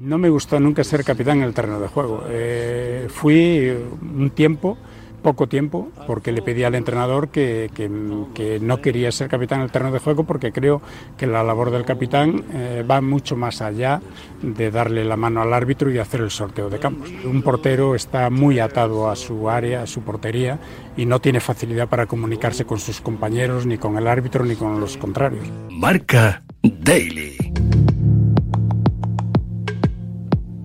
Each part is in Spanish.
No me gustó nunca ser capitán en el terreno de juego. Eh, fui un tiempo, poco tiempo, porque le pedí al entrenador que, no quería ser capitán en el terreno de juego porque creo que la labor del capitán eh, va mucho más allá de darle la mano al árbitro y hacer el sorteo de campos. Un portero está muy atado a su área, a su portería y no tiene facilidad para comunicarse con sus compañeros, ni con el árbitro, ni con los contrarios. Marca Daily.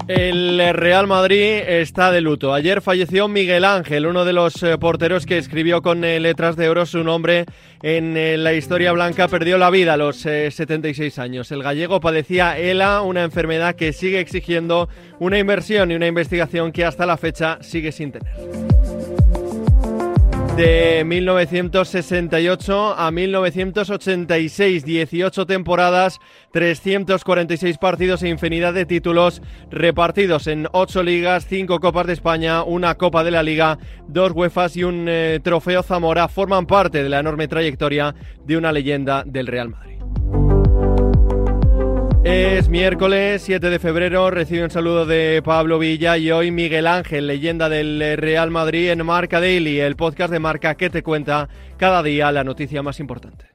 El Real Madrid está de luto. Ayer falleció Miguel Ángel, uno de los eh, porteros que escribió con eh, letras de oro su nombre en eh, la historia blanca. Perdió la vida a los 76 años. El gallego padecía ELA, una enfermedad que sigue exigiendo una inversión y una investigación que hasta la fecha sigue sin tener. De 1968 a 1986, 18 temporadas, 346 partidos e infinidad de títulos repartidos en 8 ligas, 5 Copas de España, una Copa de la Liga, dos UEFAs y un eh, Trofeo Zamora forman parte de la enorme trayectoria de una leyenda del Real Madrid. Es miércoles 7 de febrero, recibe un saludo de Pablo Villa y hoy Miguel Ángel, leyenda del Real Madrid en Marca Daily, el podcast de Marca que te cuenta cada día la noticia más importante.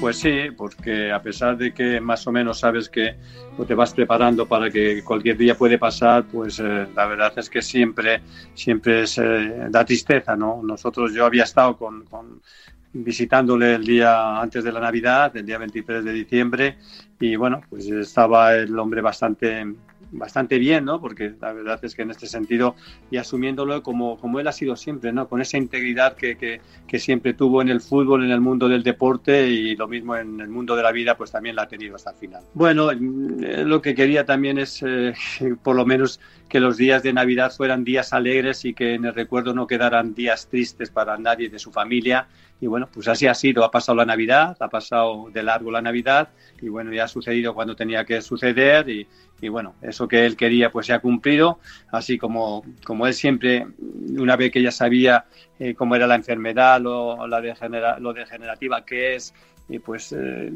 Pues sí, porque a pesar de que más o menos sabes que te vas preparando para que cualquier día puede pasar, pues eh, la verdad es que siempre, siempre eh, da tristeza, ¿no? Nosotros, yo había estado con visitándole el día antes de la Navidad, el día 23 de diciembre, y bueno, pues estaba el hombre bastante bastante bien, ¿no? Porque la verdad es que en este sentido, y asumiéndolo como, como él ha sido siempre, ¿no? Con esa integridad que, que, que, siempre tuvo en el fútbol, en el mundo del deporte y lo mismo en el mundo de la vida, pues también la ha tenido hasta el final. Bueno, eh, lo que quería también es, eh, por lo menos, que los días de Navidad fueran días alegres y que en el recuerdo no quedaran días tristes para nadie de su familia y bueno, pues así ha sido. Ha pasado la Navidad, ha pasado de largo la Navidad y bueno, ya ha sucedido cuando tenía que suceder y, y bueno, eso que él quería pues se ha cumplido, así como, como él siempre, una vez que ya sabía eh, cómo era la enfermedad, lo, la degenera, lo degenerativa que es, y pues eh,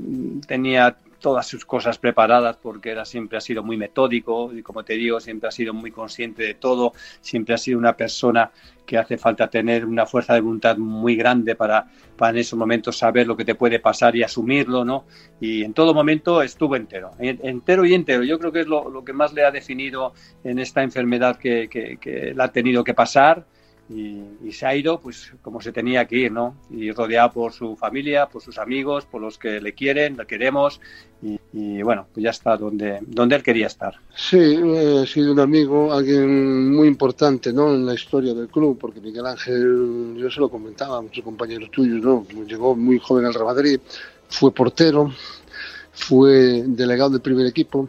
tenía todas sus cosas preparadas porque era siempre ha sido muy metódico y como te digo siempre ha sido muy consciente de todo siempre ha sido una persona que hace falta tener una fuerza de voluntad muy grande para, para en esos momentos saber lo que te puede pasar y asumirlo no y en todo momento estuvo entero entero y entero. Yo creo que es lo, lo que más le ha definido en esta enfermedad que, que, que la ha tenido que pasar y, se ha ido pues como se tenía que ir, ¿no? Y rodeado por su familia, por sus amigos, por los que le quieren, le queremos y, bueno, pues ya está donde, donde él quería estar. Sí, eh, ha sido un amigo, alguien muy importante, ¿no? En la historia del club, porque Miguel Ángel, yo se lo comentaba a muchos compañeros tuyos, ¿no? Llegó muy joven al Real Madrid, fue portero, fue delegado del primer equipo,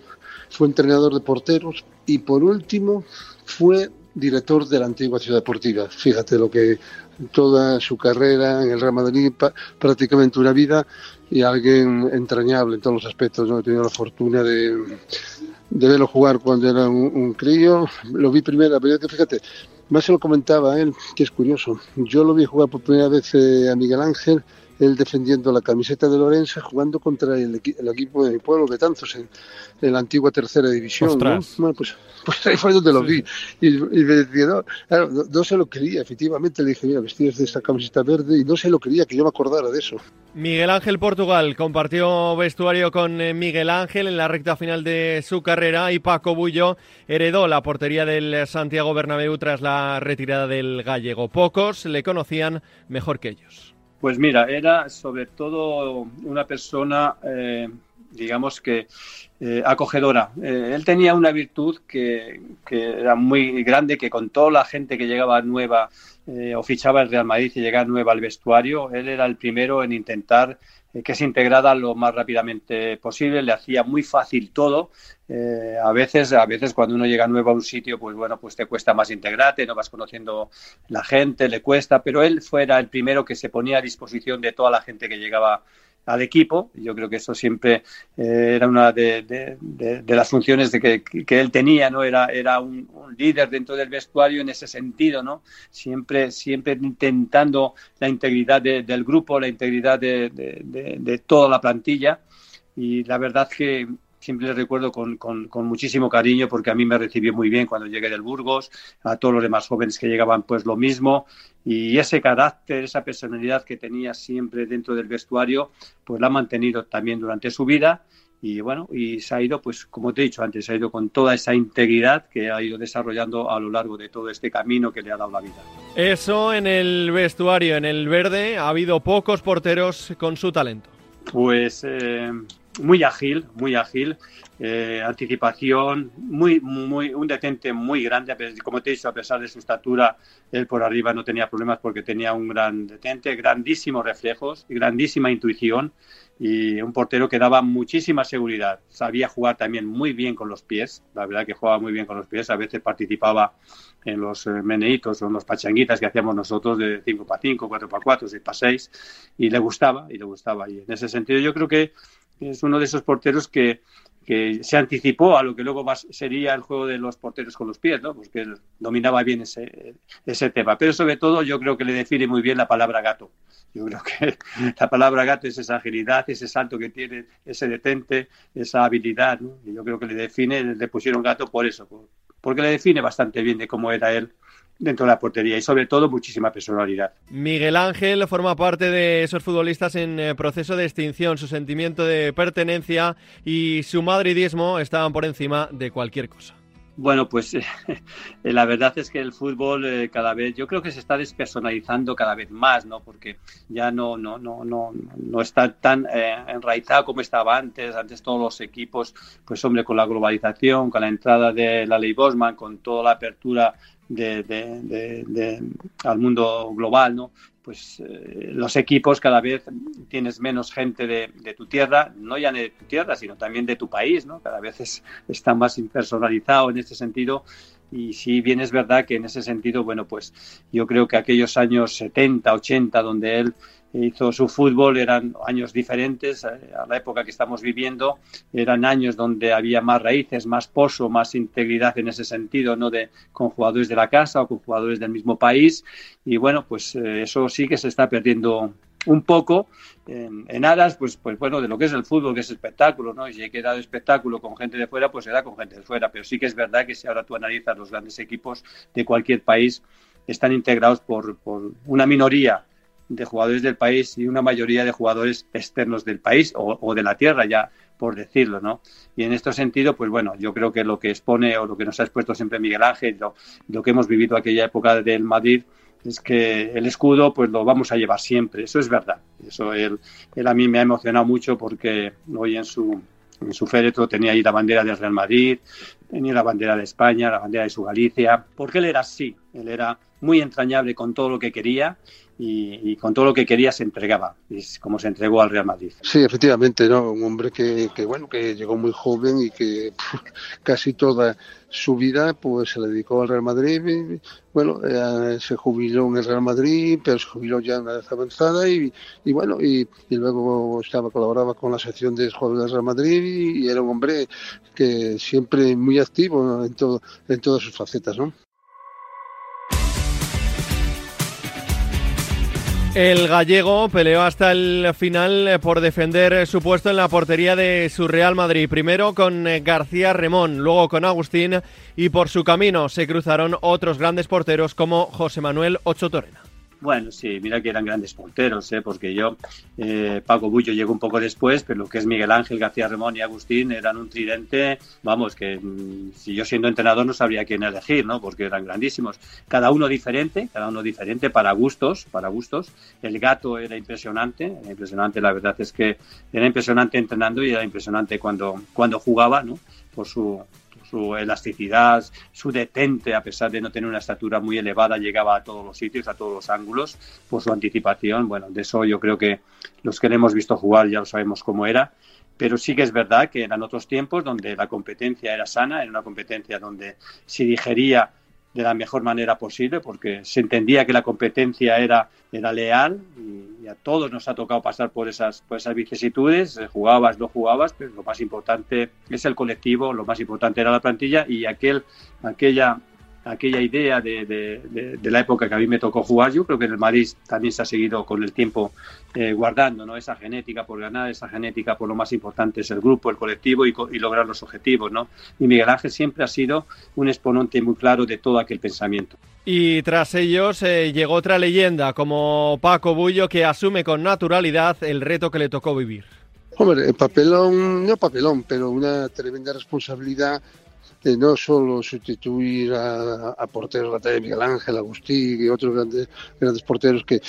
fue entrenador de porteros y por último fue director de la antigua Ciudad Deportiva. Fíjate lo que toda su carrera en el Real Madrid, prácticamente una vida y alguien entrañable en todos los aspectos. ¿no? He tenido la fortuna de, verlo jugar cuando era un, crío. Lo vi primera vez, fíjate, más se lo comentaba él, que es curioso. Yo lo vi jugar por primera vez eh, a Miguel Ángel él defendiendo la camiseta de Lorenza, jugando contra el, equipo de mi pueblo, Betanzos, en, en la antigua tercera división. ¿no? pues, pues, ahí fue donde lo vi. Y, me decía, no, claro, no, se lo quería, efectivamente. Le dije, mira, vestidos de esa camiseta verde, y no se lo quería que yo me acordara de eso. Miguel Ángel Portugal compartió vestuario con eh, Miguel Ángel en la recta final de su carrera y Paco Bullo heredó la portería del Santiago Bernabéu tras la retirada del gallego. Pocos le conocían mejor que ellos. Pues mira, era sobre todo una persona, eh, digamos que eh, acogedora. Eh, él tenía una virtud que, era muy grande, que con toda la gente que llegaba nueva o fichaba el Real Madrid y llegaba nueva al vestuario, él era el primero en intentar que se integrara lo más rápidamente posible, le hacía muy fácil todo. Eh, a veces, a veces cuando uno llega nuevo a un sitio, pues bueno, pues te cuesta más integrarte, no vas conociendo la gente, le cuesta, pero él fuera el primero que se ponía a disposición de toda la gente que llegaba al equipo. Yo creo que eso siempre eh, era una de, las funciones de que, él tenía, ¿no? Era, era un, líder dentro del vestuario en ese sentido, ¿no? Siempre, siempre intentando la integridad del grupo, la integridad de, toda la plantilla. Y la verdad que siempre le recuerdo con, muchísimo cariño porque a mí me recibió muy bien cuando llegué del Burgos, a todos los demás jóvenes que llegaban pues lo mismo y ese carácter, esa personalidad que tenía siempre dentro del vestuario pues la ha mantenido también durante su vida y bueno, y se ha ido, pues como te he dicho antes, se ha ido con toda esa integridad que ha ido desarrollando a lo largo de todo este camino que le ha dado la vida. Eso en el vestuario, en el verde, ha habido pocos porteros con su talento. Pues eh, muy ágil, muy ágil, eh, anticipación, muy, muy, un detente muy grande, como te he dicho, a pesar de su estatura, él por arriba no tenía problemas porque tenía un gran detente, grandísimos reflejos, grandísima intuición y un portero que daba muchísima seguridad. Sabía jugar también muy bien con los pies, la verdad que jugaba muy bien con los pies, a veces participaba en los eh, meneitos o en los pachanguitas que hacíamos nosotros de 5 para 5, 4 para 4, 6 para 6 y le gustaba, y le gustaba. Y en ese sentido yo creo que es uno de esos porteros que, se anticipó a lo que luego sería el juego de los porteros con los pies, ¿no? Porque él dominaba bien ese, ese tema. Pero sobre todo yo creo que le define muy bien la palabra gato. Yo creo que la palabra gato es esa agilidad, ese salto que tiene, ese detente, esa habilidad. ¿no? Y yo creo que le define, le pusieron gato por eso, porque le define bastante bien de cómo era él dentro de la portería y sobre todo muchísima personalidad. Miguel Ángel forma parte de esos futbolistas en eh, proceso de extinción. Su sentimiento de pertenencia y su madridismo estaban por encima de cualquier cosa. Bueno, pues la verdad es que el fútbol eh, cada vez, yo creo que se está despersonalizando cada vez más, ¿no? Porque ya no, no, no, no, no está tan eh, enraizado como estaba antes. Antes todos los equipos, pues hombre, con la globalización, con la entrada de la ley Bosman, con toda la apertura de, al mundo global, ¿no? Pues eh, los equipos cada vez tienes menos gente de, tu tierra, no ya de tu tierra, sino también de tu país, ¿no? Cada vez es, está más impersonalizado en este sentido y sí bien es verdad que en ese sentido, bueno, pues yo creo que aquellos años 70, 80, donde él hizo su fútbol, eran años diferentes eh, a la época que estamos viviendo, eran años donde había más raíces, más pozo, más integridad en ese sentido, no de con jugadores de la casa o con jugadores del mismo país y bueno, pues eh, eso sí que se está perdiendo un poco en, aras, pues, pues bueno, de lo que es el fútbol, que es espectáculo, ¿no? Y si hay que dar espectáculo con gente de fuera, pues se da con gente de fuera. Pero sí que es verdad que si ahora tú analizas los grandes equipos de cualquier país, están integrados por, por una minoría de jugadores del país y una mayoría de jugadores externos del país o, de la tierra, ya por decirlo, ¿no? Y en este sentido, pues bueno, yo creo que lo que expone o lo que nos ha expuesto siempre Miguel Ángel, lo, lo que hemos vivido aquella época del Madrid, es que el escudo pues lo vamos a llevar siempre, eso es verdad. Eso él, él a mí me ha emocionado mucho porque hoy en su, en su féretro tenía ahí la bandera del Real Madrid, tenía la bandera de España, la bandera de su Galicia, porque él era así, él era muy entrañable con todo lo que quería y, con todo lo que quería se entregaba, como se entregó al Real Madrid. Sí, efectivamente, ¿no? Un hombre que, que bueno, que llegó muy joven y que casi toda su vida pues se le dedicó al Real Madrid. Bueno, eh, se jubiló en el Real Madrid, pero se jubiló ya una vez avanzada y, y bueno, y, luego estaba colaboraba con la sección de jugadores del Real Madrid y, era un hombre que siempre muy activo en todo en todas sus facetas, ¿no? El gallego peleó hasta el final eh, por defender su puesto en la portería de su Real Madrid. Primero con eh, García Remón, luego con Agustín y por su camino se cruzaron otros grandes porteros como José Manuel Ocho Torena. Bueno, sí, mira que eran grandes porteros, ¿eh? porque yo, eh, Paco Bullo llegó un poco después, pero lo que es Miguel Ángel, García Remón y Agustín eran un tridente, vamos, que mm, si yo siendo entrenador no sabría quién elegir, ¿no? Porque eran grandísimos. Cada uno diferente, cada uno diferente para gustos, para gustos. El gato era impresionante, era impresionante, la verdad es que era impresionante entrenando y era impresionante cuando, cuando jugaba, ¿no? Por su, su elasticidad, su detente, a pesar de no tener una estatura muy elevada, llegaba a todos los sitios, a todos los ángulos, por su anticipación. Bueno, de eso yo creo que los que le hemos visto jugar ya lo sabemos cómo era. Pero sí que es verdad que eran otros tiempos donde la competencia era sana, era una competencia donde se digería de la mejor manera posible, porque se entendía que la competencia era, era leal y, a todos nos ha tocado pasar por esas, por esas vicisitudes, eh, jugabas, no jugabas, pero lo más importante es el colectivo, lo más importante era la plantilla y aquel, aquella aquella idea de, de, la época que a mí me tocó jugar. Yo creo que en el Madrid también se ha seguido con el tiempo eh, guardando ¿no? esa genética por ganar, esa genética por lo más importante es el grupo, el colectivo y, lograr los objetivos. ¿no? Y Miguel Ángel siempre ha sido un exponente muy claro de todo aquel pensamiento. Y tras ellos eh, llegó otra leyenda como Paco Bullo que asume con naturalidad el reto que le tocó vivir. Hombre, papelón, no papelón, pero una tremenda responsabilidad no solo sustituir a, porteros la de Miguel Ángel, Agustín y otros grandes, grandes porteros que,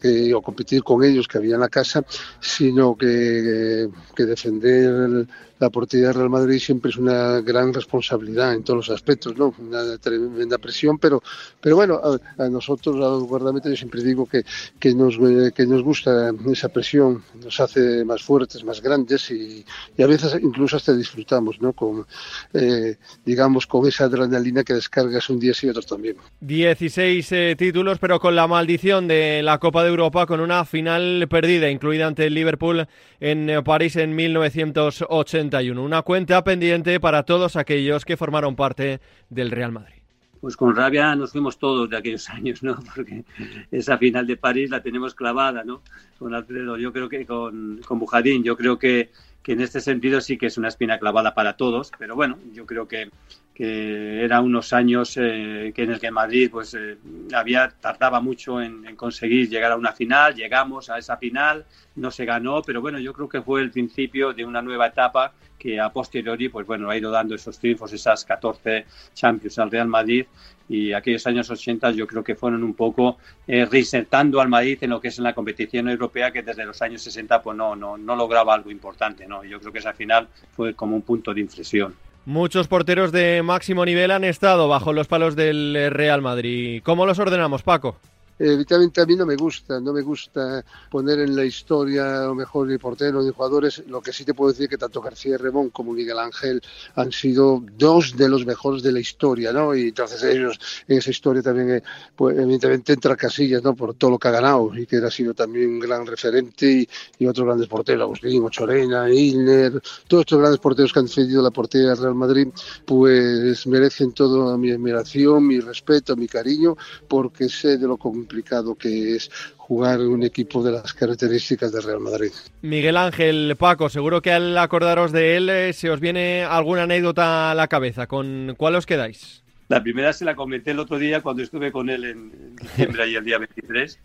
que, o competir con ellos que había en la casa, sino que, que defender la portería del Real Madrid siempre es una gran responsabilidad en todos los aspectos, ¿no? Una tremenda presión, pero, pero bueno, a, nosotros, a los guardametas, yo siempre digo que, que, nos, que nos gusta esa presión, nos hace más fuertes, más grandes y, y a veces incluso hasta disfrutamos, ¿no? Con, eh, digamos, con esa adrenalina que descargas un día y otro también. 16 eh, títulos, pero con la maldición de la Copa de Europa, con una final perdida, incluida ante el Liverpool en eh, París en 1980. Una cuenta pendiente para todos aquellos que formaron parte del Real Madrid. Pues con rabia nos fuimos todos de aquellos años, ¿no? Porque esa final de París la tenemos clavada, ¿no? Con Alfredo, yo creo que con, con Bujadín, yo creo que, que en este sentido sí que es una espina clavada para todos, pero bueno, yo creo que, que eran unos años eh, que en el que Madrid pues eh, había tardaba mucho en, conseguir llegar a una final, llegamos a esa final, no se ganó, pero bueno, yo creo que fue el principio de una nueva etapa que a posteriori pues bueno, ha ido dando esos triunfos, esas 14 Champions al Real Madrid y aquellos años 80 yo creo que fueron un poco eh, reinsertando al Madrid en lo que es en la competición europea que desde los años 60 pues no, no, no lograba algo importante, ¿no? Yo creo que esa final fue como un punto de inflexión. Muchos porteros de máximo nivel han estado bajo los palos del Real Madrid. ¿Cómo los ordenamos, Paco? Evidentemente a mí no me gusta, no me gusta poner en la historia lo mejor de porteros, de jugadores. Lo que sí te puedo decir que tanto García Remón como Miguel Ángel han sido dos de los mejores de la historia, ¿no? Y entonces ellos en esa historia también, eh, pues, evidentemente entra Casillas, ¿no? Por todo lo que ha ganado y que ha sido también un gran referente y, otros grandes porteros, Agustín, Ochorena, Ilner, todos estos grandes porteros que han defendido la portería del Real Madrid, pues merecen toda mi admiración, mi respeto, mi cariño, porque sé de lo que complicado que es jugar un equipo de las características del Real Madrid. Miguel Ángel, Paco, seguro que al acordaros de él eh, se os viene alguna anécdota a la cabeza. ¿Con cuál os quedáis? La primera se la comenté el otro día cuando estuve con él en diciembre, y el día 23,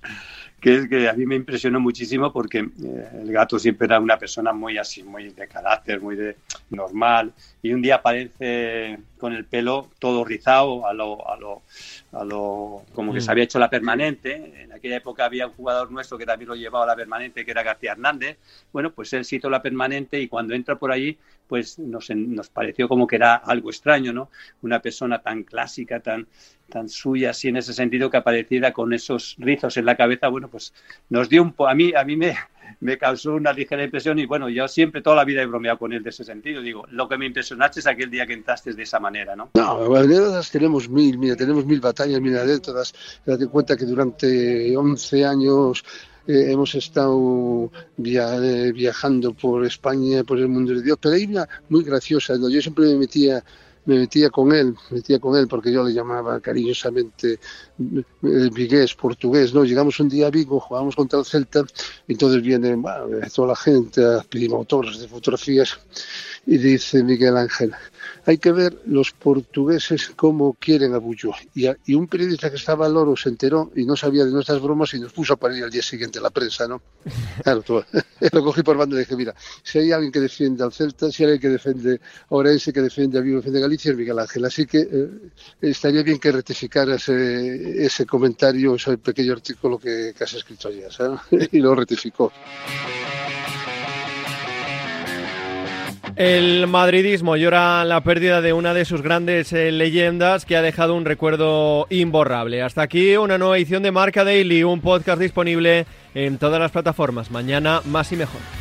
que es que a mí me impresionó muchísimo porque eh, el gato siempre era una persona muy así, muy de carácter, muy de normal, y un día aparece con el pelo todo rizado, a lo, a lo, a lo como que se mm. había hecho la permanente. En aquella época había un jugador nuestro que también lo llevaba a la permanente, que era García Hernández. Bueno, pues él se hizo la permanente y cuando entra por allí, pues nos, nos pareció como que era algo extraño, ¿no? Una persona tan clásica, tan, tan suya, así en ese sentido, que apareciera con esos rizos en la cabeza, bueno, pues nos dio un po a mí, a mí me, me causó una ligera impresión y bueno, yo siempre toda la vida he bromeado con él de ese sentido. Digo, lo que me impresionaste es aquel día que entraste de esa manera, ¿no? No, anécdotas tenemos mil, mira, tenemos mil batallas, mil anécdotas. Date cuenta que durante 11 años eh, hemos estado eh, viajando por España, por el mundo de Dios, pero hay una muy graciosa, yo siempre me metía me metía con él, me metía con él porque yo le llamaba cariñosamente eh, vigués, portugués, ¿no? Llegamos un día a Vigo, jugamos contra el Celta, entonces viene toda la gente a pedir autógrafos de fotografías y dice Miguel Ángel, hay que ver los portugueses cómo quieren a Bullo. Y, y, un periodista que estaba al loro se enteró y no sabía de nuestras bromas y nos puso a parir al día siguiente la prensa, ¿no? Claro, lo cogí por banda y dije, mira, si hay alguien que defiende al Celta, si hay alguien que defiende a Orense, que defiende a Vigo, defiende a Galicia, es Miguel Ángel. Así que eh, estaría bien que rectificara ese, ese comentario, ese pequeño artículo que, que has escrito ayer, ¿sabes? y lo rectificó. El madridismo llora la pérdida de una de sus grandes eh, leyendas que ha dejado un recuerdo imborrable. Hasta aquí una nueva edición de Marca Daily, un podcast disponible en todas las plataformas. Mañana más y mejor.